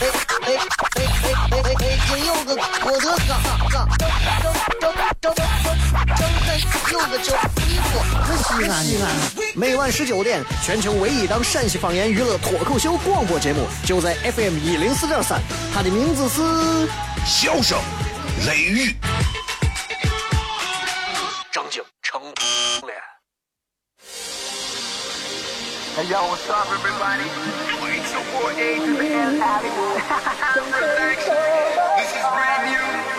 哎哎哎哎哎哎！今有个郭德纲，张张张张张张有个叫衣服，西安西安。每晚十九点，全球唯一档陕西方言娱乐脱口秀广播节目，就在 FM 一零四点三。它的名字是《笑声雷雨》。张景成脸。Hey yo, what's up, everybody? 248 to the L This is brand new.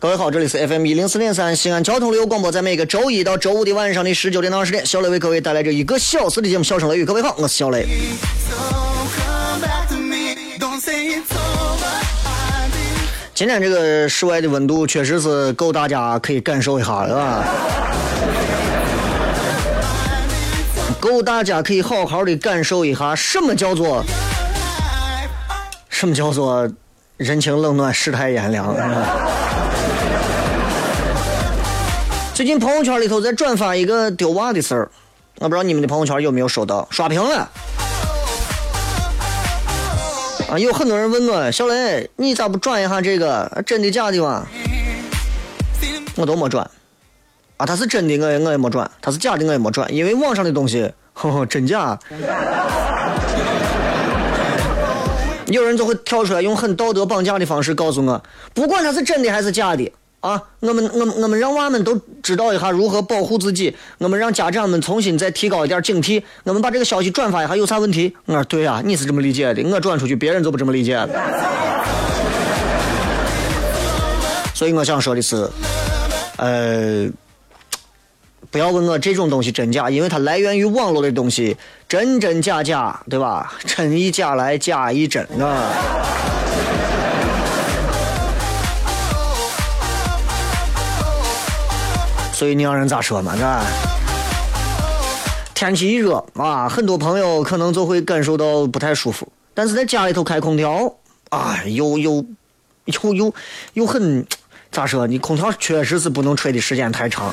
各位好，这里是 FM 一零四点三西安交通旅游广播，在每个周一到周五的晚上的十九点到二十点，小雷为各位带来这一个小时的节目《笑声雷雨》。各位好，我是小雷。今天这个室外的温度确实是够大家可以感受一下，是吧？够大家可以好好的感受一下什么叫做什么叫做人情冷暖，世态炎凉。是吧最近朋友圈里头在转发一个丢娃的事儿，我不知道你们的朋友圈有没有收到，刷屏了。啊，有很多人问我，小雷，你咋不转一下这个真的假的嘛？我都没转。啊，他是真的，我也我也没转；他是假的，我也没转。因为网上的东西，呵呵，真假。有人就会跳出来，用很道德绑架的方式告诉我，不管他是真的还是假的啊，我们我们我们让娃们都知道一下如何保护自己，我们让家长们重新再提高一点警惕，我们把这个消息转发一下有啥问题？我说对呀、你是这么理解的，我转出去别人就不这么理解了。所以我想说的是，呃，不要问我这种东西真假，因为它来源于网络的东西，真真假假，对吧？真亦假来，假亦真啊。所以你让人咋说嘛？是吧？天气一热啊，很多朋友可能就会感受到不太舒服。但是在家里头开空调，啊，又又又又又很咋说？你空调确实是不能吹的时间太长。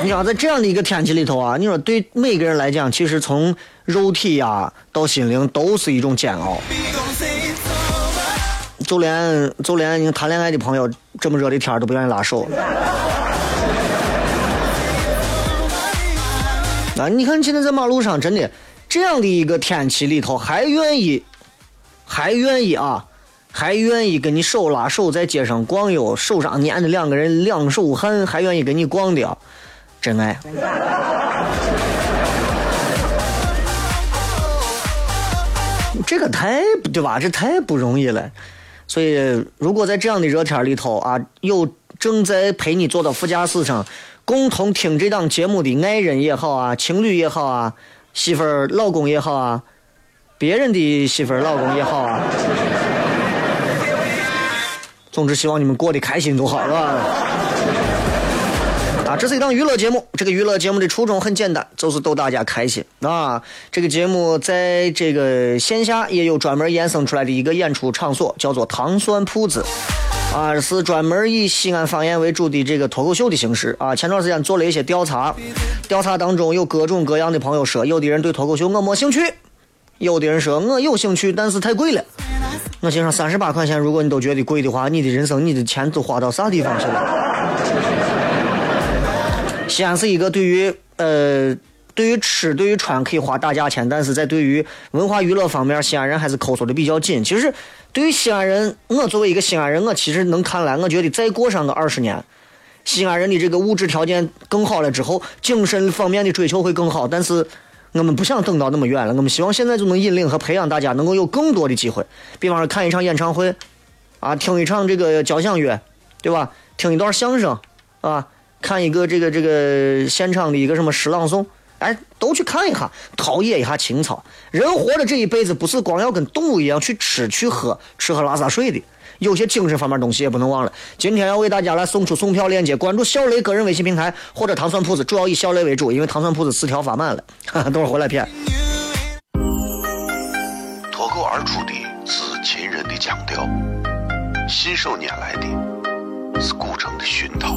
你知道，在这样的一个天气里头啊，你说对每个人来讲，其实从肉体呀、到心灵都是一种煎熬。就连就连你谈恋爱的朋友，这么热的天都不愿意拉手。啊，你看现在在马路上，真的这样的一个天气里头，还愿意，还愿意啊，还愿意跟你手拉手在街上逛悠，手上粘着两个人两手汗，还愿意跟你逛的啊，真爱。这个太不对吧？这太不容易了。所以，如果在这样的热天里头啊，有正在陪你坐到副驾驶上，共同听这档节目的爱人也好啊，情侣也好啊，媳妇儿、老公也好啊，别人的媳妇儿、老公也好啊，总之希望你们过得开心就好，是吧？啊，这是一档娱乐节目。这个娱乐节目的初衷很简单，就是逗大家开心啊。这个节目在这个线下也有专门衍生出来的一个演出场所，叫做糖蒜铺子。啊，是专门以西安方言为主的这个脱口秀的形式啊。前段时间做了一些调查，调查当中有各种各样的朋友说，有的人对脱口秀我没兴趣，有的人说我有兴趣，但是太贵了。我心想，三十八块钱，如果你都觉得贵的话，你的人生你的钱都花到啥地方去了？西安是一个对于呃对于吃，对于穿可以花大价钱，但是在对于文化娱乐方面，西安人还是抠搜的比较紧。其实，对于西安人，我作为一个西安人，我其实能看来，我觉得再过上个二十年，西安人的这个物质条件更好了之后，精神方面的追求会更好。但是，我们不想等到那么远了，我们希望现在就能引领和培养大家能够有更多的机会，比方说看一场演唱会，啊，听一场这个交响乐，对吧？听一段相声，啊，看一个这个这个现场的一个什么诗朗诵。哎，都去看一下，陶冶一下情操。人活着这一辈子，不是光要跟动物一样去吃、去喝、吃喝拉撒睡的，有些精神方面东西也不能忘了。今天要为大家来送出送票链接，关注小雷个人微信平台或者糖蒜铺子，主要以小雷为主，因为糖蒜铺子词条发满了。哈哈，等会儿回来片。脱口而出的是秦人的腔调，信手拈来的是古城的熏陶，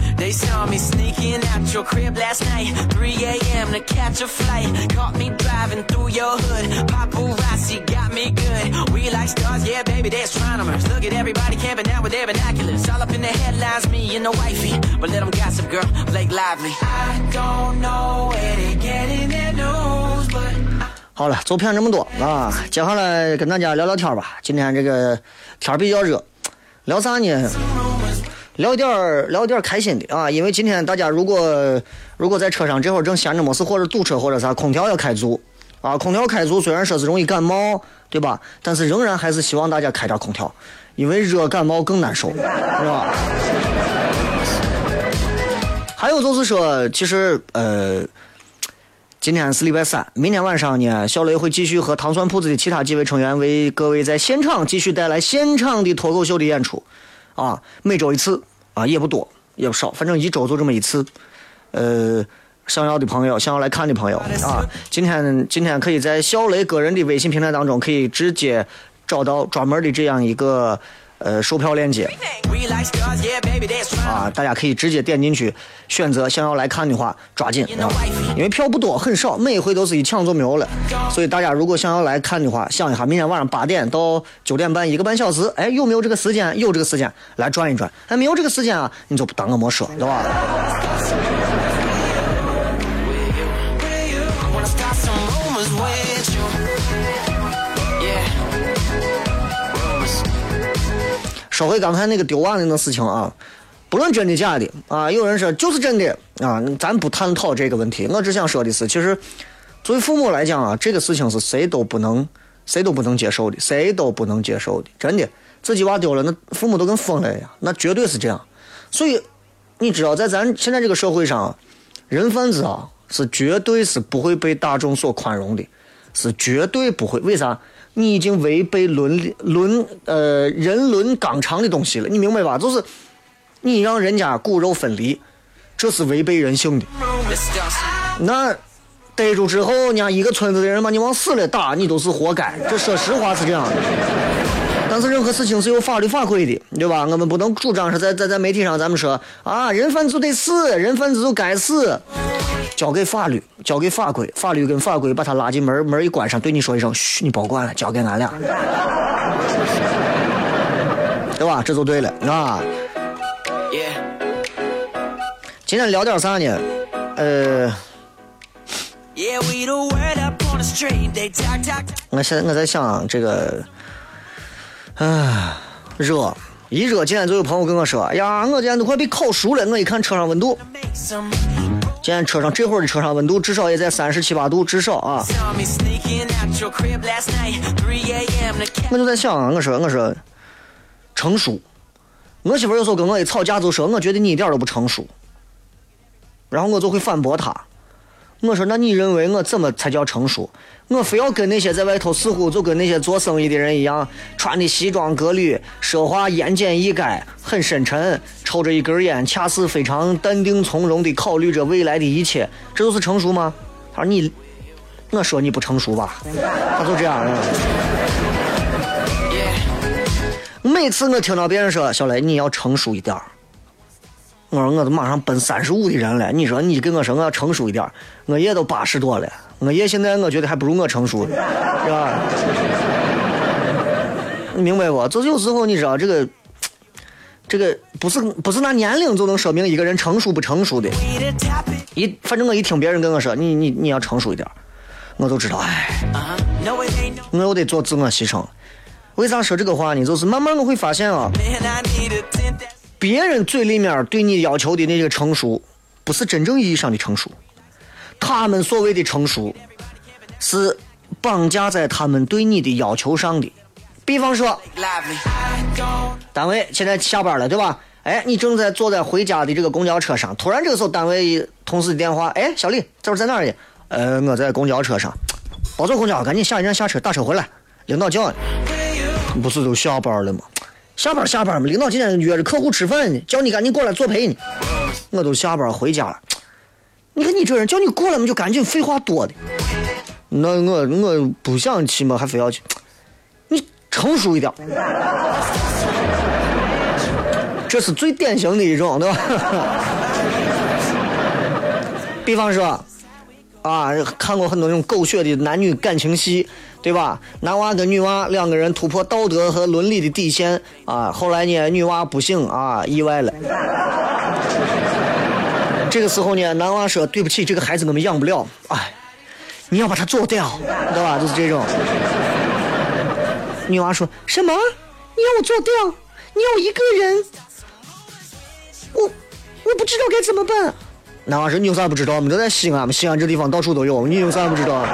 they saw me sneaking out your crib last night. 3 a.m. to catch a flight. Caught me driving through your hood. Paparazzi got me good. We like stars, yeah, baby, they're astronomers. Look at everybody camping out with their binoculars. All up in the headlines, me and the wifey. But let them gossip, girl, Blake Lively. I don't know where they get in their news, but. 好了，走偏这么多啊，接下来跟大家聊聊天吧。今天这个天比较热，聊啥呢？聊点儿聊点儿开心的啊，因为今天大家如果如果在车上这会儿正闲着没事，或者堵车或者啥，空调要开足啊。空调开足虽然说是容易感冒，对吧？但是仍然还是希望大家开点空调，因为热感冒更难受，是吧？还有就是说，其实呃。今天是礼拜三，明天晚上呢，小雷会继续和糖蒜铺子的其他几位成员为各位在现场继续带来现场的脱口秀的演出，啊，每周一次，啊，也不多也不少，反正一周就这么一次。呃，想要的朋友，想要来看的朋友啊，今天今天可以在小雷个人的微信平台当中，可以直接找到专门的这样一个呃售票链接。啊，大家可以直接点进去选择想要来看的话，抓紧！因为票不多，很少，每一回都是一抢就没有了。所以大家如果想要来看的话，想一下明天晚上八点到九点半一个半小时，哎，有没有这个时间？有这个时间来转一转。哎，没有这个时间啊，你就当我没说，对吧？说回刚才那个丢娃的那事情啊，不论真的假的啊，有人说就是真的啊，咱不探讨这个问题。我只想说的是，其实作为父母来讲啊，这个事情是谁都不能、谁都不能接受的，谁都不能接受的。真的，自己娃丢了，那父母都跟疯了一样，那绝对是这样。所以，你知道，在咱现在这个社会上，人贩子啊，是绝对是不会被大众所宽容的，是绝对不会。为啥？你已经违背伦理伦呃人伦纲常的东西了，你明白吧？就是你让人家骨肉分离，这是违背人性的。那逮住之后，人家一个村子的人把你往死了打，你都是活该。这说实话是这样的。但是任何事情是有法律法规的，对吧？我们不能主张是在在在媒体上咱们说啊，人贩子就得死，人贩子就该死，交给法律，交给法规，法律跟法规把他拉进门，门一关上，对你说一声，嘘，你别管了，交给俺俩，对吧？这就对了啊。今天聊点啥呢？呃.我现在我在想这个，唉，热，一热，今天就有朋友跟我说，哎呀，我今天都快被烤熟了。我一看车上温度，今天车上这会儿的车上温度至少也在三十七八度，至少啊。我就在想，我说我说成熟，我媳妇有时候跟我一吵架就说，我觉得你一点都不成熟，然后我就会反驳她。我说：“那你认为我怎么才叫成熟？我非要跟那些在外头似乎就跟那些做生意的人一样，穿的西装革履，说话言简意赅，很深沉，抽着一根烟，恰似非常淡定从容地考虑着未来的一切，这就是成熟吗？”他说：“你，我说你不成熟吧？”他就这样。每次我听到别人说：“小雷，你要成熟一点儿。”我说我都马上奔三十五的人了，你说你跟我说我要成熟一点，我爷都八十多了，我爷现在我觉得还不如我成熟，是吧？你明白不？就是有时候你知道这个，这个不是不是拿年龄就能说明一个人成熟不成熟的。一反正我一听别人跟我说你你你要成熟一点，我就知道，哎，我又得做自我牺牲。为啥说这个话呢？就是慢慢我会发现啊，别人嘴里面对你要求的那个成熟，不是真正意义上的成熟。他们所谓的成熟，是绑架在他们对你的要求上的。比方说单位现在下班了，对吧？哎，你正在坐在回家的这个公交车上，突然这个时候单位同事的电话，哎，小李，这会儿在哪儿呢？呃，我在公交车上，别坐公交，赶紧下一站下车，打车回来，领导叫你。不是都下班了吗？下班下班嘛，领导今天约着客户吃饭呢，叫你赶紧过来作陪呢。我都下班回家了，你看你这人，叫你过来嘛就赶紧，废话多的。那我我不想去嘛，还非要去，你成熟一点。这是最典型的一种，对吧？比方说，啊，看过很多那种狗血的男女感情戏，对吧？男娃跟女娃两个人突破道德和伦理的底线啊，后来呢，女娃不幸啊意外了。这个时候呢，男娃说：“对不起，这个孩子我们养不了，哎，你要把他做掉，对吧？”就是这种。女娃说什么？你要我做掉？你要我一个人？我我不知道该怎么办。男娃说：“你有啥不知道？我们都在西安嘛，西安这地方到处都有，你有啥不知道？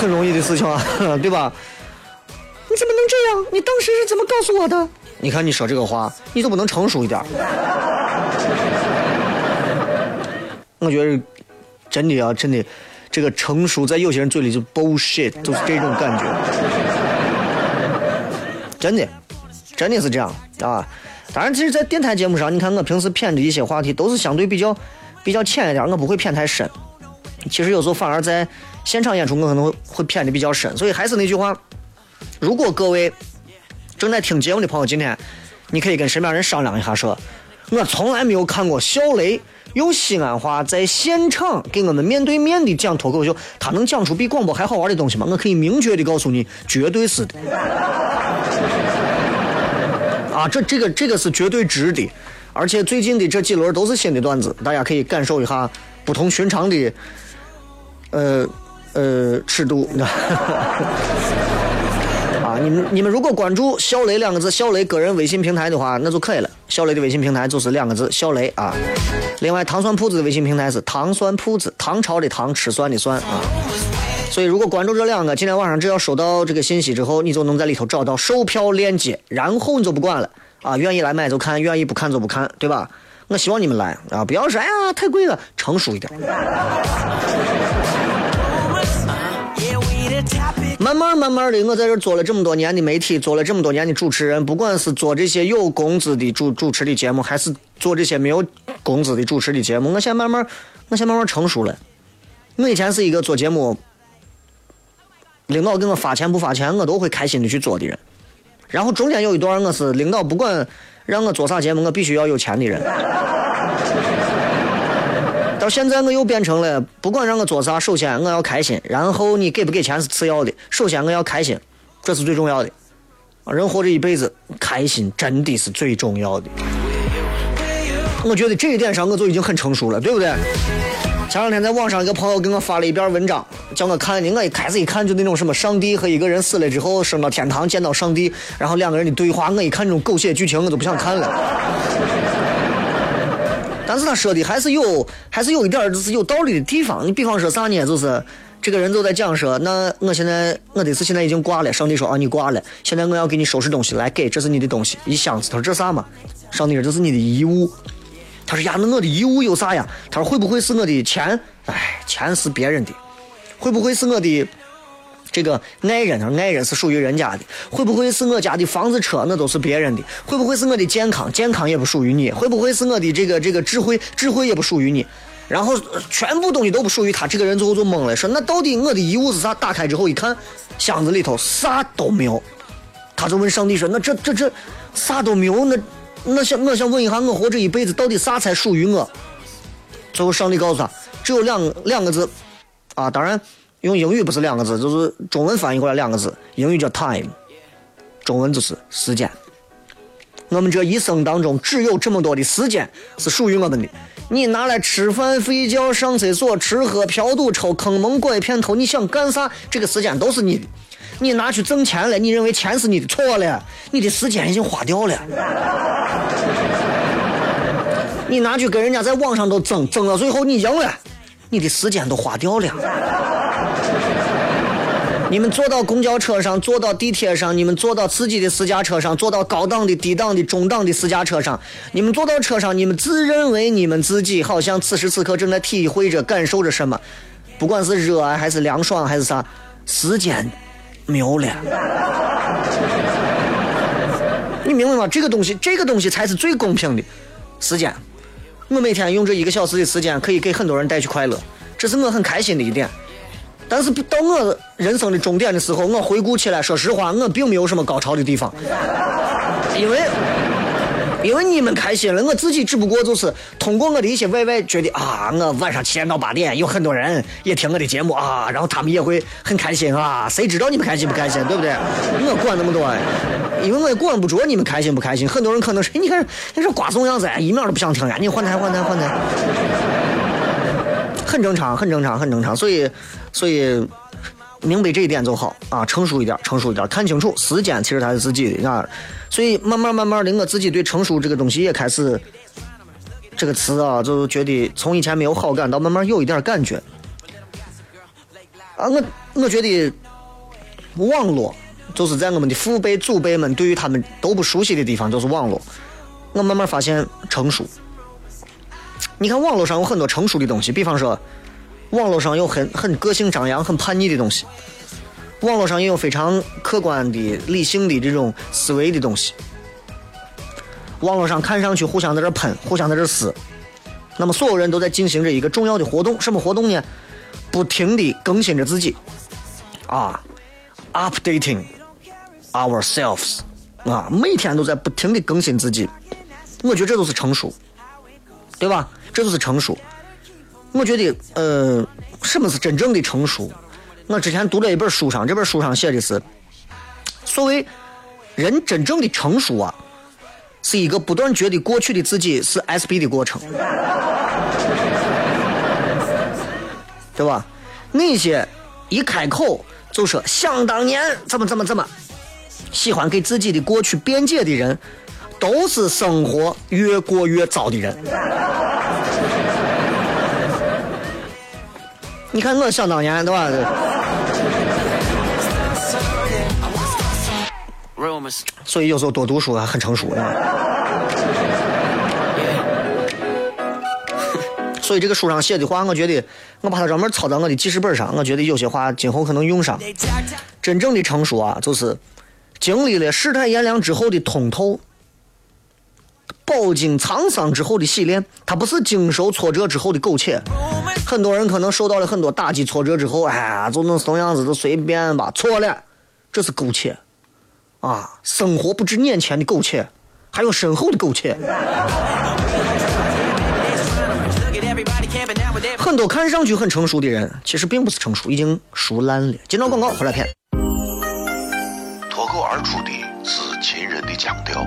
很容易的事情啊，对吧？你怎么能这样？你当时是怎么告诉我的？你看你说这个话，你都不能成熟一点？我觉得真的啊，真的，这个成熟在有些人嘴里就 bullshit，就是这种感觉。真的，真的是这样啊！当然，其实，在电台节目上，你看我平时偏的一些话题都是相对比较比较浅一点，我不会谝太深。其实有时候反而在现场演出，我可能会会谝的比较深。所以还是那句话，如果各位正在听节目的朋友，今天你可以跟身边人商量一下，说，我从来没有看过小雷用西安话在现场给我们面对面的讲脱口秀，他能讲出比广播还好玩的东西吗？我可以明确的告诉你，绝对是的。啊，这这个这个是绝对值的，而且最近的这几轮都是新的段子，大家可以感受一下不同寻常的，呃呃尺度。啊，你们你们如果关注“小雷”两个字，小雷个人微信平台的话，那就可以了。小雷的微信平台就是两个字“小雷”啊。另外，糖酸铺子的微信平台是糖酸铺子，唐朝的唐，吃酸的酸啊。所以，如果关注这两个，今天晚上只要收到这个信息之后，你就能在里头找到售票链接，然后你就不管了啊，愿意来买就看，愿意不看就不看，对吧？我希望你们来啊，不要说哎呀太贵了，成熟一点。慢慢慢慢的，我在这做了这么多年的媒体，做了这么多年的主持人，不管是做这些有工资的主主持的节目，还是做这些没有工资的主持的节目，我现在慢慢，我现在慢慢成熟了。我以前是一个做节目，领导给我发钱不发钱，我都会开心的去做的人。然后中间有一段，我是领导不管让我做啥节目，我必须要有钱的人。到现在我又变成了，不管让我做啥，首先我要开心，然后你给不给钱是次要的，首先我要开心，这是最重要的。人活着一辈子，开心真的是最重要的。我觉得这一点上我就已经很成熟了，对不对？前两天在网上一个朋友给我发了一篇文章，叫我看的。我一开始一看就那种什么上帝和一个人死了之后升到天堂见到上帝，然后两个人的对话，我一看这种狗血剧情我就不想看了。但是他说的还是有，还是有一点就是有道理的地方。你比方说啥呢？就是这个人就在讲说，那我现在我的是现在已经挂了，上帝说啊你挂了，现在我要给你收拾东西，来给，这是你的东西，一箱子。他说这啥嘛？上帝说这是你的遗物。他说呀，那我的遗物有啥呀？他说会不会是我的钱？哎，钱是别人的。会不会是我的这个爱人？他说爱人是属于人家的。会不会是我家的房子车？那都是别人的。会不会是我的健康？健康也不属于你。会不会是我的这个这个智慧？智慧也不属于你。然后全部东西都不属于他。这个人最后就懵了，说那到底我的遗物是啥？打开之后一看，箱子里头啥都没有。他就问上帝说：“那这这这啥都没有？那我想我想问一下，我活这一辈子到底啥才属于我？”最后上帝告诉他，只有两两个字啊，当然用英语不是两个字，就是中文翻译过来两个字，英语叫 time，中文就是时间。我们这一生当中只有这么多的时间是属于我们的，你拿来吃饭、睡觉、上厕所、吃喝嫖赌抽、坑蒙拐骗偷，你想干啥？这个时间都是你的。你拿去挣钱了，你认为钱是你的，错了，你的时间已经花掉了。你拿去跟人家在网上都争，争到最后你赢了，你的时间都花掉了。你们坐到公交车上，坐到地铁上，你们坐到自己的私家车上，坐到高档的、低档的、中档的私家车上，你们坐到车上，你们自认为你们自己好像此时此刻正在体会着、感受着什么，不管是热啊，还是凉爽，还是啥，时间没有了。你明白吗？这个东西，这个东西才是最公平的。时间，我每天用这一个小时的时间，可以给很多人带去快乐，这是我很开心的一点。但是到我人生的终点的时候，我回顾起来，说实话，我并没有什么高潮的地方，因为因为你们开心了，我自己只不过就是通过我的一些 YY 觉得啊，我晚上七点到八点有很多人也听我的节目啊，然后他们也会很开心啊，谁知道你们开心不开心，对不对？我管那么多，因为我也管不着你们开心不开心。很多人可能是你看你这瓜怂样子，一秒都不想听呀，你换台换台换台。很正常，很正常，很正常。所以，所以明白这一点就好啊，成熟一点，成熟一点，看清楚时间其实它是自己的啊。所以慢慢慢慢的，我自己对成熟这个东西也开始这个词啊，就觉得从以前没有好感到慢慢有一点感觉啊。我我觉得网络就是在我们的父辈祖辈们对于他们都不熟悉的地方，就是网络。我慢慢发现成熟。你看网络上有很多成熟的东西，比方说，网络上有很很个性张扬、很叛逆的东西，网络上也有非常客观的、理性的这种思维的东西。网络上看上去互相在这喷，互相在这撕，那么所有人都在进行着一个重要的活动，什么活动呢？不停的更新着自己，啊，updating ourselves，啊，每天都在不停的更新自己，我觉得这都是成熟。对吧？这就是成熟。我觉得，呃，什么是真正的成熟？我之前读了一本书上，这本书上写的是，所谓人真正的成熟啊，是一个不断觉得过去的自己是 SB 的过程，对吧？那些一开口就说想当年怎么怎么怎么，喜欢给自己的过去辩解的人。都是生活越过越糟的人。你看我想当年，对吧.所以有时候多读书啊，很成熟。对 吧所以这个书上写的话，我觉得我把它专门抄到我的记事本上。我觉得有些话今后可能用上。真正的成熟啊，就是经历了世态炎凉之后的通透，饱经沧桑之后的洗练。它不是经受挫折之后的苟且。很多人可能受到了很多打击挫折之后，哎呀，就能怂样子，就随便吧。错了，这是苟且啊！生活不止眼前的苟且，还有身后的苟且。很多看上去很成熟的人，其实并不是成熟，已经熟烂了。今朝广告回来片。脱口而出的是秦人的腔调，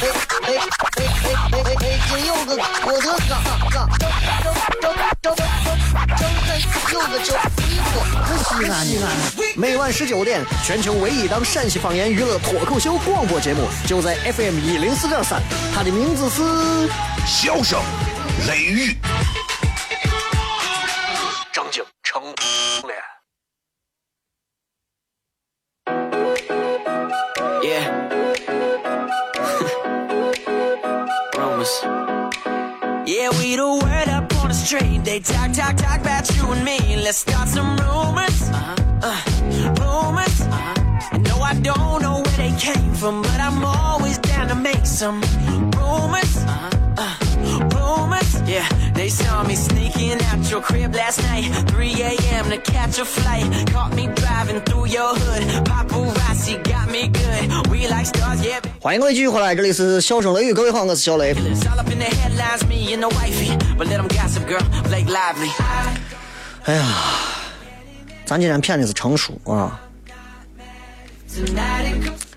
北北北北北京又个郭德纲，纲正正正正正正有个叫李波。西安，西安，每晚十九点，全球唯一档陕西方言娱乐脱口秀广播节目，就在 FM 一零四点三，它的名字是。笑声、雷雨，street. They talk, talk, talk about you and me. Let's start some rumors. Uh, rumors. No, I don't know where they came from, but I'm always down to make some rumors. Uh, rumors. Yeah, they saw me sneaking out your crib last night. 3 a.m. to catch a flight. Caught me driving through your hood. Paparazzi got 欢迎各位继续回来，这里是笑声雷雨，各位好，我是小雷。哎呀，咱今天骗的是成熟啊。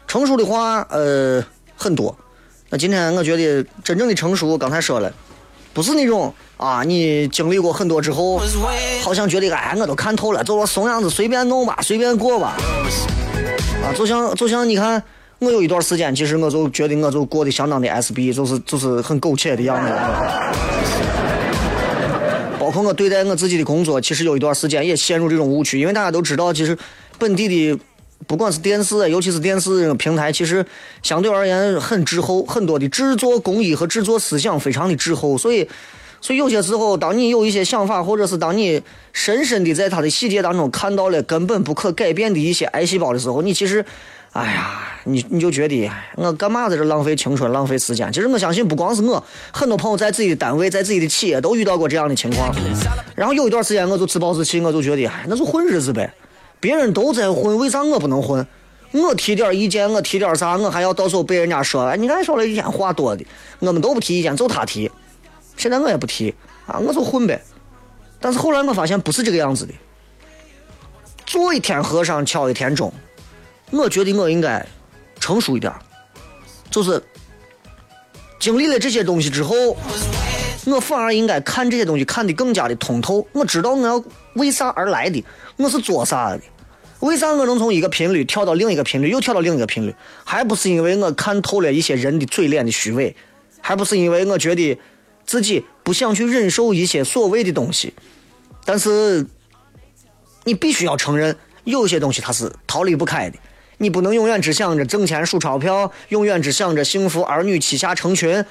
成熟的话，呃，很多。那今天我觉得真正的成熟，刚才说了，不是那种啊，你经历过很多之后，好像觉得哎，我都看透了，就说怂样子，随便弄吧，随便过吧。就像就像你看，我有一段时间，其实我就觉得我就过得相当的 SB，就是就是很苟且的样子。包括我对待我自己的工作，其实有一段时间也陷入这种误区，因为大家都知道，其实本地的不管是电视，尤其是电视平台，其实相对而言很滞后，很多的制作工艺和制作思想非常的滞后，所以。所以有些时候，当你有一些想法，或者是当你深深的在他的细节当中看到了根本不可改变的一些癌细胞的时候，你其实，哎呀，你你就觉得我干嘛在这浪费青春、浪费时间？其实我相信，不光是我，很多朋友在自己的单位、在自己的企业都遇到过这样的情况。然后有一段时间，我就自暴自弃，我就觉得，哎，那就混日子呗，别人都在混，为啥我不能混？我提点意见，我提点啥，我还要到时候被人家说，哎，你看说了一天话多的，我们都不提意见，就他提。现在我也不提啊，我就混呗。但是后来我发现不是这个样子的，做一天和尚敲一天钟。我觉得我应该成熟一点，就是经历了这些东西之后，我反而应该看这些东西看得更加的通透。我知道我要为啥而来的，我是做啥的。为啥我能从一个频率跳到另一个频率，又跳到另一个频率？还不是因为我看透了一些人的嘴脸的虚伪，还不是因为我觉得自己不想去忍受一些所谓的东西。但是，你必须要承认，有些东西它是逃离不开的。你不能永远只想着挣钱数钞票，永远只想着幸福儿女膝下成群。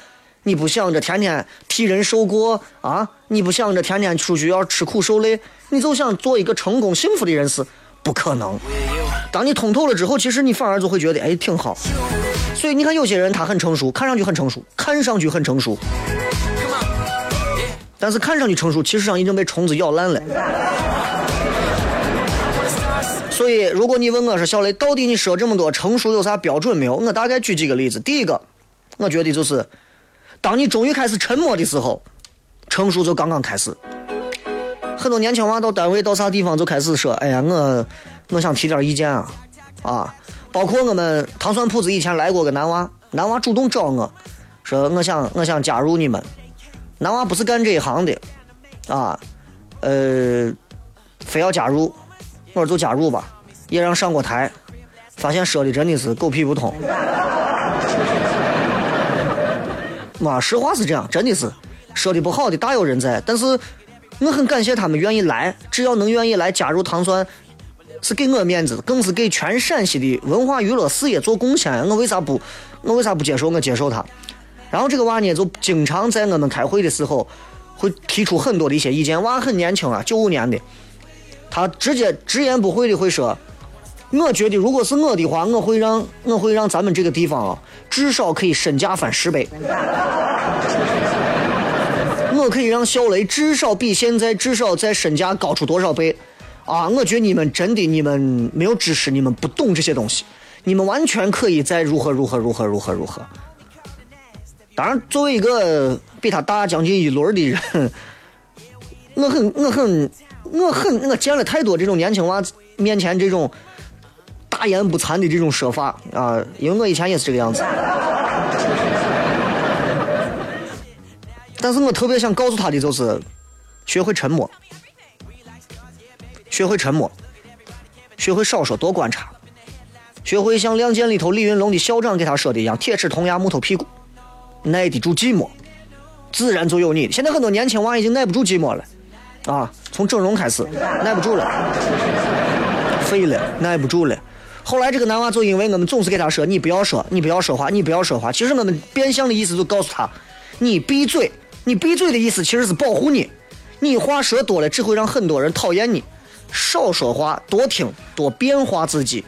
你不想着天天替人受过啊？你不想着天天出去要吃苦受累？你就想做一个成功幸福的人是不可能。当你通透了之后，其实你反而就会觉得哎挺好。所以你看，有些人他很成熟，看上去很成熟，看上去很成熟，但是看上去成熟，其实上已经被虫子咬烂了。所以，如果你问我说小雷，到底你说这么多成熟有啥标准没有？我大概举几个例子。第一个，我觉得就是，当你终于开始沉默的时候，成熟就刚刚开始。很多年轻娃到单位到啥地方就开始说：“哎呀，我我想提点意见啊啊！”包括我们糖蒜铺子以前来过个男娃，男娃主动找我说：“我想我想加入你们。”男娃不是干这一行的啊，呃，非要加入，我说就加入吧，也让上过台，发现说的真的是狗屁不通。妈，实话是这样，真的是说的不好的大有人在，但是我很感谢他们愿意来，只要能愿意来加入糖蒜，是给我面子，更是给全陕西的文化娱乐事业做贡献。我为啥不，我为啥不接受？我接受他。然后这个娃呢，就经常在我们开会的时候，会提出很多的一些意见。娃很年轻啊，九五年的，他直接直言不讳的会说：“我觉得如果是我的话，我会让我会让咱们这个地方啊，至少可以身价翻十倍。我可以让小雷至少比现在至少在身价高出多少倍啊！我觉得你们真的你们没有知识，你们不懂这些东西，你们完全可以再如何如何如何如何如何。当然，作为一个比他大将近一轮的人，我很我很我很我见了太多这种年轻娃面前这种大言不惭的这种说法啊，因为我以前也是这个样子。但是我特别想告诉他的就是，学会沉默，学会沉默，学会少说多观察，学会像《亮剑》里头李云龙的校长给他说的一样，铁齿铜牙木头屁股，耐得住寂寞，自然就有你的。现在很多年轻娃已经耐不住寂寞了，啊，从整容开始耐不住了，废了，耐不住了。后来这个男娃就因为我们总是给他说你不要说，你不要说话，你不要说话。其实我们变相的意思就告诉他，你闭嘴。你闭嘴的意思其实是保护你，你话说多了只会让很多人讨厌你。少说话，多听，多变化自己，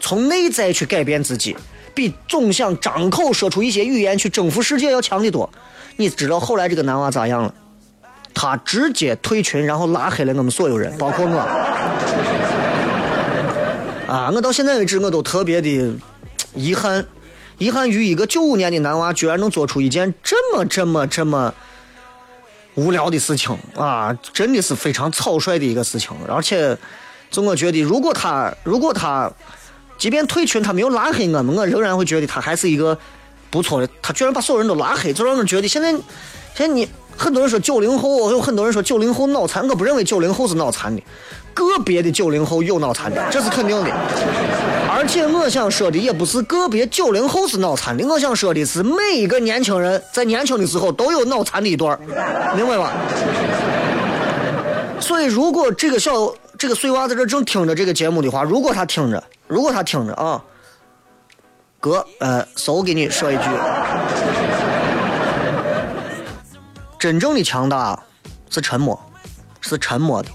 从内在去改变自己，比总想张口说出一些语言去征服世界要强得多。你知道后来这个男娃咋样了？他直接退群，然后拉黑了我们所有人，包括我。啊，我到现在为止我都特别的遗憾，遗憾于一个九五年的男娃居然能做出一件这么这么这么无聊的事情啊！真的是非常草率的一个事情，而且，就我觉得，如果他如果他即便退群，他没有拉黑我们，我仍然会觉得他还是一个不错的。他居然把所有人都拉黑，就让人觉得现在现在你很多人说九零后，有很多人说九零后脑残，我不认为九零后是脑残的。个别的九零后有脑残的，这是肯定的。而且我想说的也不是个别九零后是脑残的，我想说的是每一个年轻人在年轻的时候都有脑残的一段明白吧？所以，如果这个小这个碎娃在这正听着这个节目的话，如果他听着，如果他听着啊，哥，呃，搜给你说一句，真正的强大是沉默，是沉默的。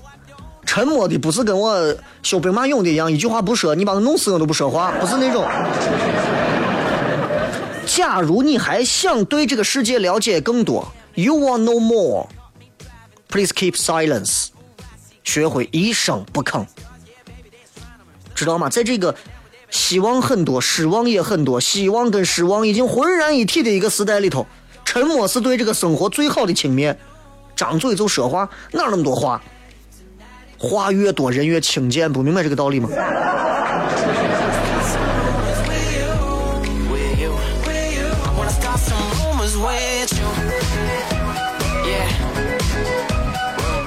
沉默的不是跟我修兵马俑的一样，一句话不说，你把我弄死我都不说话，不是那种。假如你还想对这个世界了解更多，You want know more，please keep silence，学会一声不吭，知道吗？在这个希望很多、失望也很多、希望跟失望已经浑然一体的一个时代里头，沉默是对这个生活最好的轻蔑。张嘴就说话，哪那么多话？话越多，人越轻贱，不明白这个道理吗？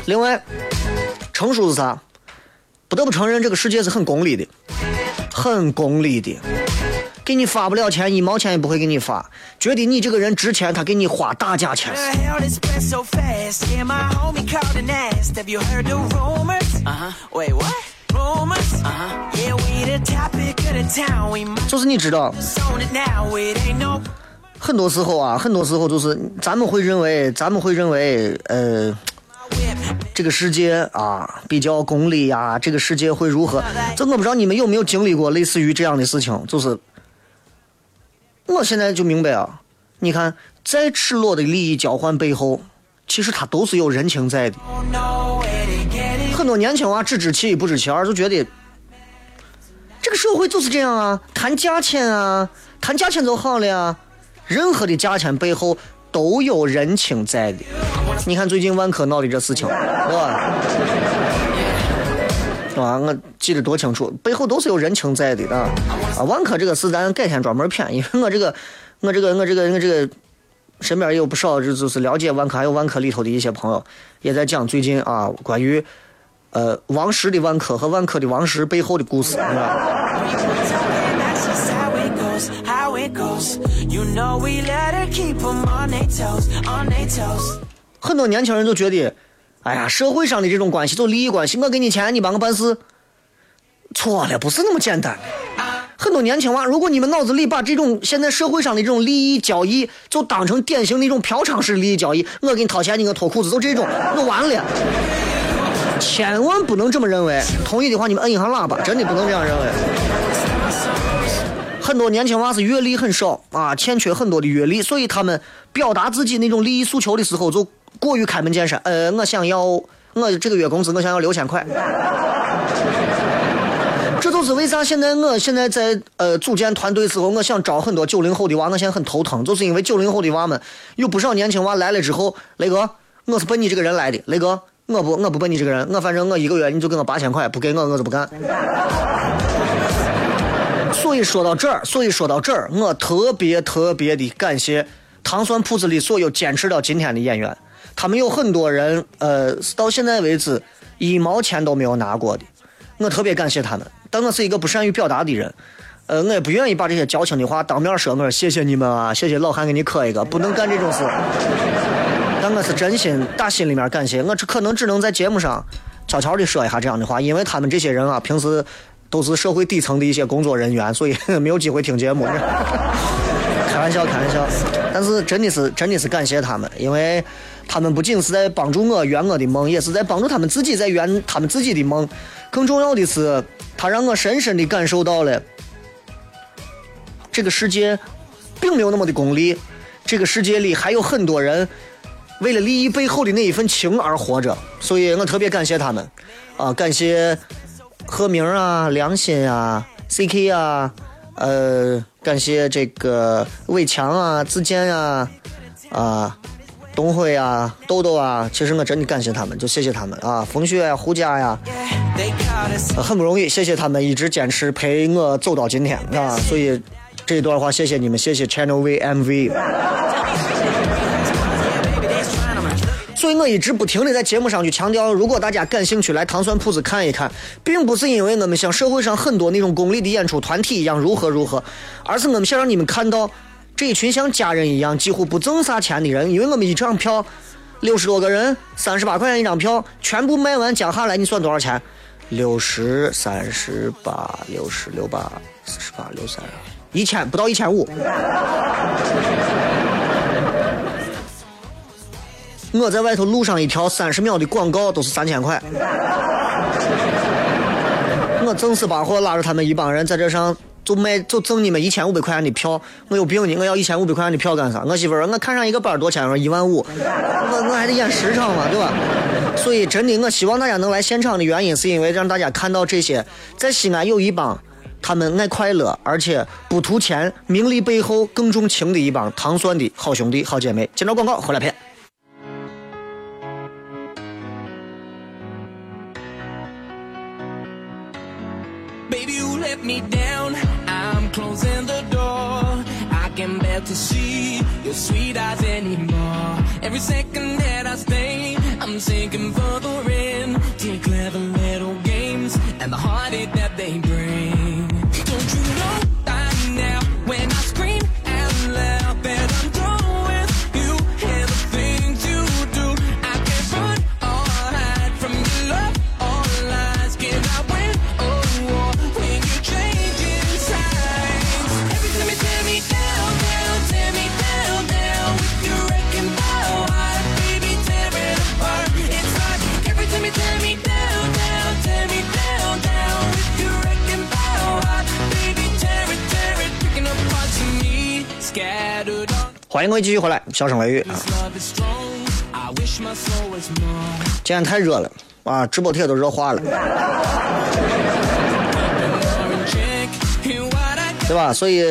另外，成熟是啥？不得不承认，这个世界是很功利的，很功利的。给你发不了钱，一毛钱也不会给你发。觉得你这个人值钱，他给你花大价钱。The hell this spread so fast? Yeah, my homie called and asked. Have you heard the rumors? Uh huh. Wait, what? Rumors? Uh huh. Yeah, we the topic of the town. We might 就是你知道，own it now. It ain't no 很多时候啊，很多时候就是咱们会认为，咱们会认为，呃.这个世界啊比较功利呀、这个世界会如何？这我不知道你们有没有经历过类似于这样的事情，就是我现在就明白啊，你看，再赤裸的利益交换背后，其实它都是有人情在的。很多年轻娃只知其一不知其二，就觉得这个社会就是这样啊，谈价钱啊，谈价钱就好了呀。任何的价钱背后都有人情在的。你看最近万科闹的这事情，对吧？啊？我记得多清楚，背后都是有人情在的啊！啊，万科这个事咱改天专门片，因为 我这个，我这个，我这个，我这个身边也有不少就就是了解万科，还有万科里头的一些朋友也在讲最近啊关于呃王石的万科和万科的王石背后的故事，是吧？很多年轻人都觉得，哎呀，社会上的这种关系就利益关系，我给你钱，你帮我办事，错了，不是那么简单。很多年轻娃，如果你们脑子里把这种现在社会上的这种利益交易，就当成典型的一种嫖娼式利益交易，我给你掏钱，你给我脱裤子，就这种，那完了。千万不能这么认为。同意的话，你们摁一下喇叭，真的不能这样认为。很多年轻娃是阅历很少啊，欠缺很多的阅历，所以他们表达自己那种利益诉求的时候，就过于开门见山。呃，我想要我这个月工资，我想要六千块。这就是为啥现在我现在在呃组建团队时候，我想招很多九零后的娃，我现在很头疼，就是因为九零后的娃们有不少年轻娃来了之后，雷哥，我是奔你这个人来的，雷哥，我不我不奔你这个人，我反正我一个月你就给我八千块，不给我我就不干。所以说到这儿，所以说到这儿，我特别特别的感谢糖酸铺子里所有坚持到今天的演员，他们有很多人，呃，到现在为止一毛钱都没有拿过的，我特别感谢他们。但我是一个不善于表达的人，呃，我也不愿意把这些矫情的话当面说。我说谢谢你们啊，谢谢老韩给你磕一个，不能干这种事。但我是真心打心里面感谢，我只可能只能在节目上悄悄的说一下这样的话，因为他们这些人啊，平时都是社会底层的一些工作人员，所以没有机会听节目。开玩笑，开玩笑。但是真的是真的是感谢他们，因为他们不仅是在帮助我圆我的梦，也是在帮助他们自己在圆他们自己的梦。更重要的是，他让我深深的感受到了这个世界并没有那么的功利，这个世界里还有很多人为了利益背后的那一份情而活着。所以我特别感谢他们，啊，感谢贺明啊、良心啊、CK 啊，呃，感谢这个伟强啊、自健啊，啊。东辉啊，豆豆啊，其实我真的感谢他们，就谢谢他们啊，冯雪呀、胡佳呀，很不容易，谢谢他们一直坚持陪我走到今天啊，所以这一段话谢谢你们，谢谢 Channel V MV。所以我一直不停的在节目上去强调，如果大家感兴趣来糖酸铺子看一看，并不是因为我们像社会上很多那种功利的演出团体一样如何如何，而是我们想让你们看到这一群像家人一样几乎不挣啥钱的人，因为我们一张票六十多个人，三十八块钱一张票，全部卖完加下来，你算多少钱？六十、三十八、六十、六八、四十八、六三，一千不到一千五。我在外头录上一条三十秒的广告都是三千块，我正死巴货拉着他们一帮人在这上就卖就挣你们一千五百块钱的票，我有病呢！我要一千五百块钱的票干啥？我媳妇儿说我看上一个班多少钱？我说一万五，我我还得演十场嘛，对吧？所以真的，我希望大家能来现场的原因，是因为让大家看到这些在西安有一帮他们爱快乐，而且不图钱，名利背后更重情的一帮糖酸的好兄弟、好姐妹。接着广告回来片。Baby, you let me down. To see your sweet eyes anymore. Every second that I stay, I'm sinking further in your clever little games and the heartache that they bring. 我哥继续回来，小声微语啊！今天太热了啊，直播铁都热化了，对吧？所以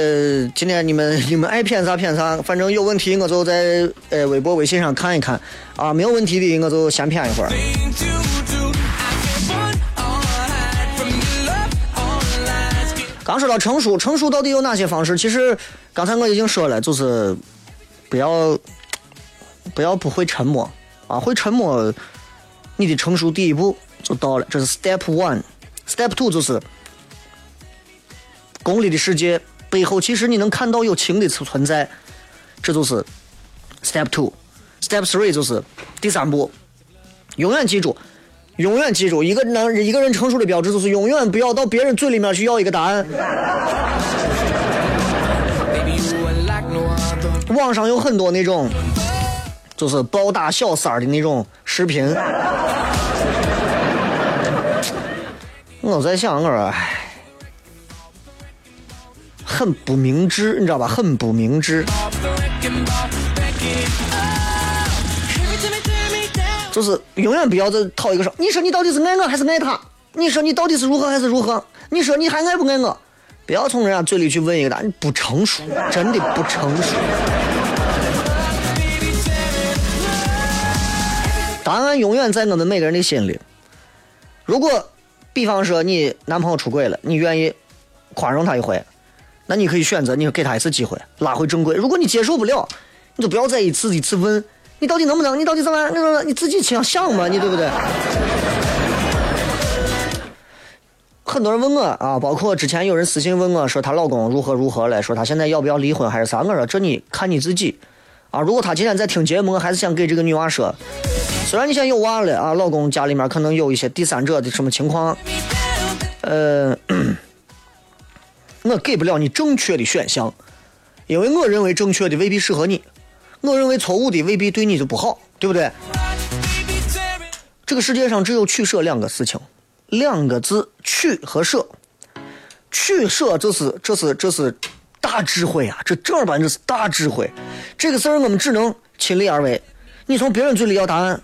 今天你们 你们爱骗啥骗啥，反正有问题我就在呃微博、微信上看一看啊，没有问题的我就先骗一会儿。刚说到成熟，成熟到底有哪些方式？其实刚才我已经说了，就是。不要不要不会沉默啊，会沉默，你的成熟第一步就到了，这是 step one。step two 就是功利的世界背后，其实你能看到有情的存在，这就是 step two。step three 就是第三步，永远记住。永远记住，一个男一个人成熟的标志就是永远不要到别人嘴里面去要一个答案。网上有很多那种，就是暴打小三儿的那种视频。我在想，我说，唉，很不明智，你知道吧？很不明智。就是永远不要再讨一个说，你说你到底是爱我还是爱他？你说你到底是如何还是如何？你说你还爱不爱我？不要从人家嘴里去问一个答案，不成熟，真的不成熟。答案永远在我们每个人的心里。如果，比方说你男朋友出轨了，你愿意宽容他一回，那你可以选择，你给他一次机会，拉回正轨。如果你接受不了，你就不要再一次一次问你到底能不能，你到底怎么？你你自己想想嘛，你对不对？很多人问我啊，包括之前有人私信问我说她老公如何如何了，说她现在要不要离婚还是啥？我说这你看你自己啊。如果她今天在听节目，还是想给这个女娃说，虽然你现在有娃了啊，老公家里面可能有一些第三者的什么情况，呃，我给不了你正确的选项，因为我认为正确的未必适合你，我认为错误的未必对你就不好，对不对？这个世界上只有取舍两个事情，两个字，取和舍。取舍这是这是这是大智慧啊！这正儿八经是大智慧。这个事儿我们只能亲力而为。你从别人嘴里要答案，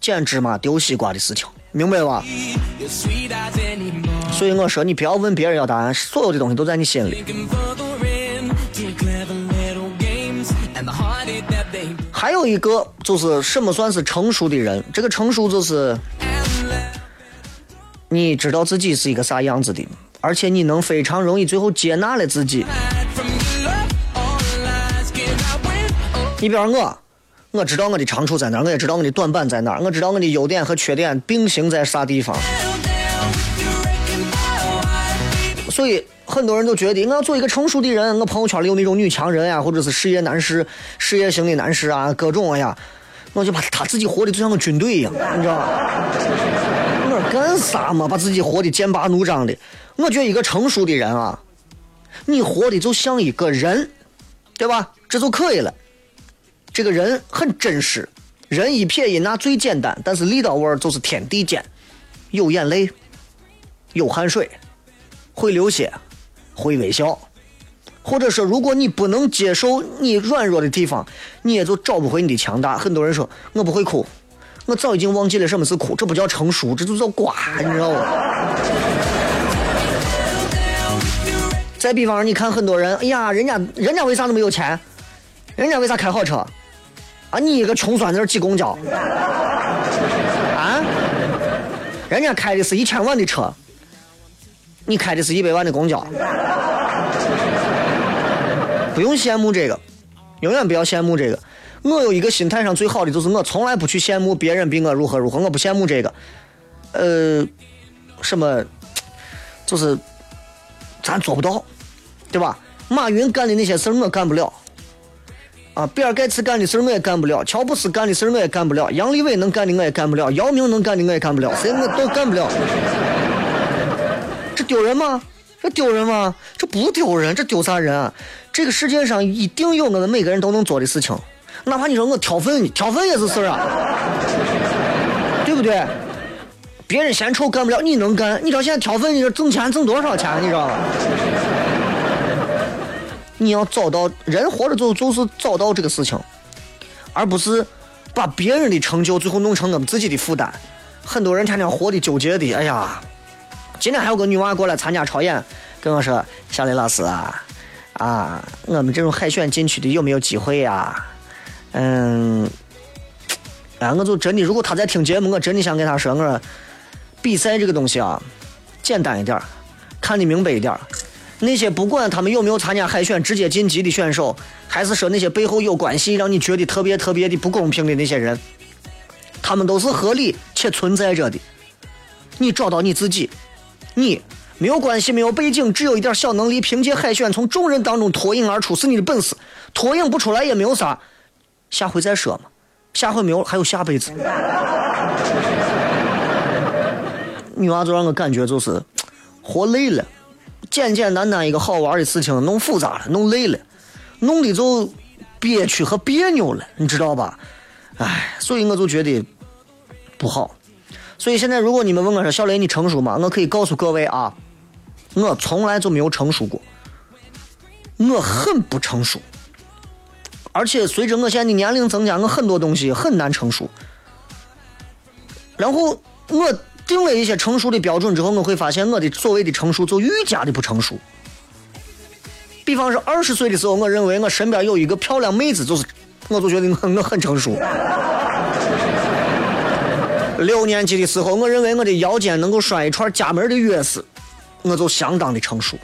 捡芝麻丢西瓜的事情，明白吧？所以我说，你不要问别人要答案，所有的东西都在你心里。还有一个就是什么算是成熟的人？这个成熟就是你知道自己是一个啥样子的，而且你能非常容易最后接纳了自己。你比方我，我知道我的长处在哪，我也知道我的短板在哪，我知道我的优点和缺点并行在啥地方。所以很多人都觉得我要做一个成熟的人，我朋友圈里有那种女强人呀，或者是事业男士、事业型的男士啊，各种哎呀，我就把他自己活的就像个军队一样，你知道吧？干啥嘛？把自己活的剑拔弩张的。我觉得一个成熟的人啊，你活的就像一个人，对吧？这就可以了。这个人很真实，人一撇一捺最简单，但是力道味儿就是天地间，有眼泪，有汗水。会流血，会微笑，或者说，如果你不能接受你软弱的地方，你也就找不回你的强大。很多人说我不会哭，我早已经忘记了什么是哭，这不叫成熟，这就叫瓜，你知道吗？再比方说，你看很多人，哎呀，人家人家为啥那么有钱？人家为啥开好车？啊，你一个穷酸在这挤公交？啊？人家开的是一千万的车。你开的是一百万的公交，不用羡慕这个，永远不要羡慕这个。我有一个心态上最好的就是我从来不去羡慕别人比我如何如何，我不羡慕这个。呃，什么，就是咱做不到，对吧？马云干的那些事儿我干不了，啊，比尔盖茨干的事儿我也干不了，乔布斯干的事儿我也干不了，杨利伟能干的我也干不了，姚明能干的我也干不了，谁我都干不了。这丢人吗？这丢人吗？这不丢人，这丢啥人啊？这个世界上一定有我们每个人都能做的事情，哪怕你说我挑粪，挑粪也是事儿啊，对不对？别人嫌丑干不了，你能干？你知道现在挑粪，你说挣钱挣多少钱？你知道吗？你要找到人活着就就是找到这个事情，而不是把别人的成就最后弄成我们自己的负担。很多人天天活的纠结的，哎呀。今天还有个女娃过来参加超演，跟我说：“小雷老师啊，啊，我们这种海选进去的有没有机会呀？”嗯，哎，我就真的，如果他在听节目，我真的想跟他说，我说比赛这个东西啊，简单一点儿，看得明白一点儿。那些不管他们有没有参加海选直接晋级的选手，还是说那些背后有关系让你觉得特别特别的不公平的那些人，他们都是合理且存在着的。你找到你自己。你没有关系，没有背景，只有一点小能力，凭借海选从众人当中脱颖而出是你的本事。脱颖不出来也没有啥，下回再说嘛。下回没有，还有下辈子。女娃就让我感觉就是活累了，简简单单一个好玩的事情弄复杂了，弄累了，弄的就憋屈和别扭了，你知道吧？哎，所以我就觉得不好。所以现在，如果你们问我说小雷你成熟吗？我可以告诉各位啊，我从来就没有成熟过，我很不成熟，而且随着我现在的年龄增加，我很多东西很难成熟。然后我定了一些成熟的标准之后，我会发现我的所谓的成熟就愈加的不成熟。比方说，二十岁的时候，我认为我身边有一个漂亮妹子，就是我就觉得我我很成熟。六年级的时候，我认为我的腰间能够拴一串家门的钥匙，我就相当的成熟。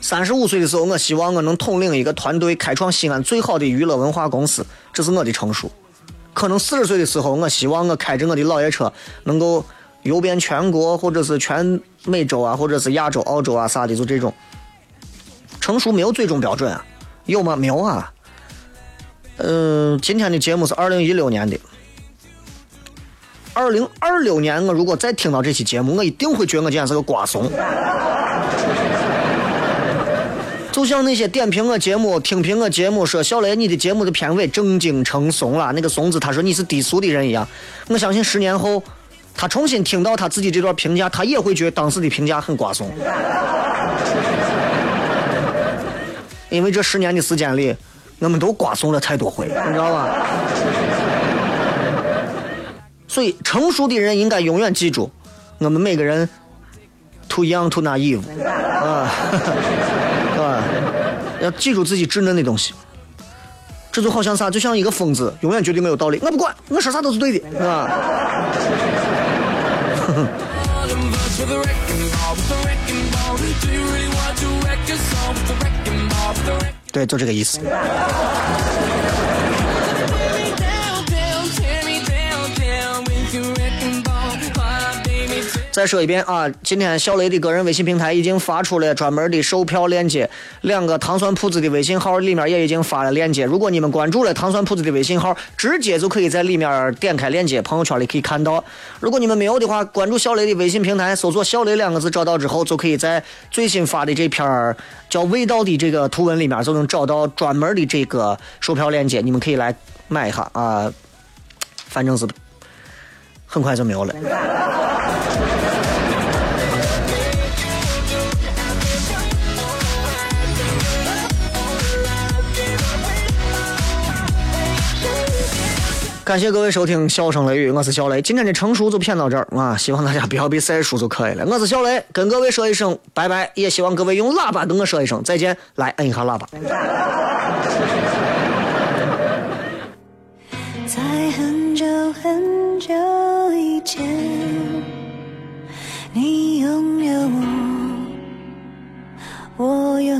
三十五岁的时候，我希望我能统领一个团队，开创西安最好的娱乐文化公司，这是我的成熟。可能四十岁的时候，我希望我开着我的老爷车，能够游遍全国，或者是全美洲啊，或者是亚洲、澳洲啊啥的，就这种。成熟没有最终标准啊，有吗？没有啊。嗯、今天的节目是二零一六年的，二零二六年我如果再听到这期节目，我一定会觉得我今天是个瓜怂。就像那些点评我节目、听评我节目说小雷你的节目的片尾正经成怂了，那个怂字他说你是低俗的人一样。我相信十年后，他重新听到他自己这段评价，他也会觉得当时的评价很瓜怂。因为这十年的时间里，我们都瓜怂了太多回，你知道吧？所以成熟的人应该永远记住，我们每个人 too young too naive 啊，啊，要记住自己稚嫩的东西。这就好像啥，就像一个疯子，永远绝对没有道理，我不管，我说啥都是对的，是吧？对，就这个意思再说一遍啊，今天小雷的个人微信平台已经发出了专门的售票链接，两个糖酸铺子的微信号里面也已经发了链接。如果你们关注了糖酸铺子的微信号，直接就可以在里面点开链接，朋友圈里可以看到。如果你们没有的话，关注小雷的微信平台，搜索“小雷”两个字找到之后，就可以在最新发的这篇叫“味道”的这个图文里面，就能找到专门的这个售票链接，你们可以来买一下啊。反正是很快就没有了。感谢各位收听《笑声雷雨》，我是小雷。今天的成熟就骗到这儿啊，希望大家不要被晒熟就可以了。我是小雷，跟各位说一声拜拜，也希望各位用喇叭跟我说一声再见。来，摁一下喇叭。在很久很久以前，你拥有我，我拥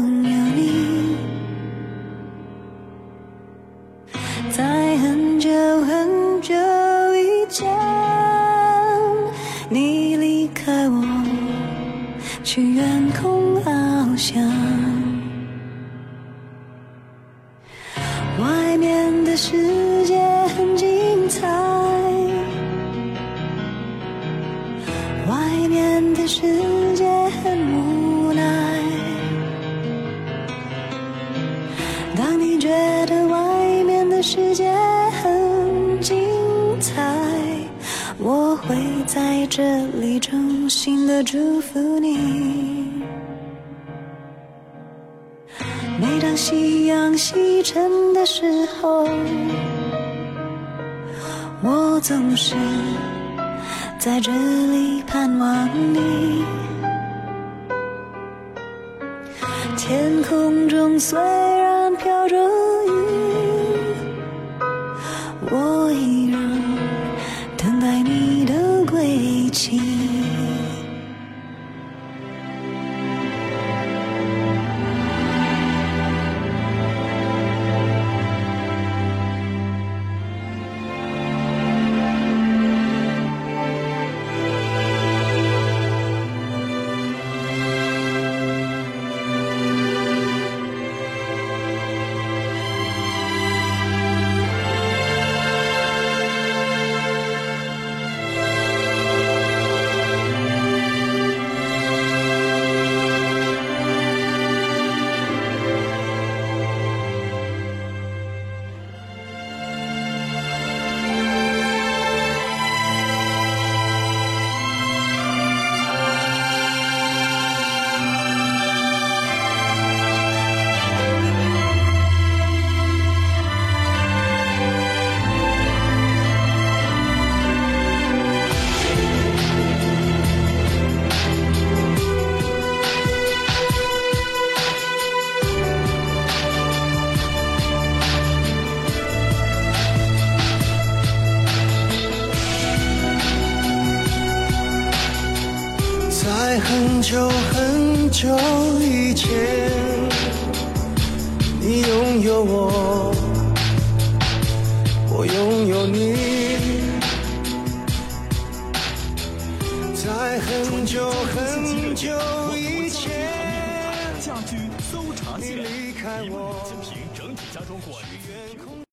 总是在这里盼望你。天空中虽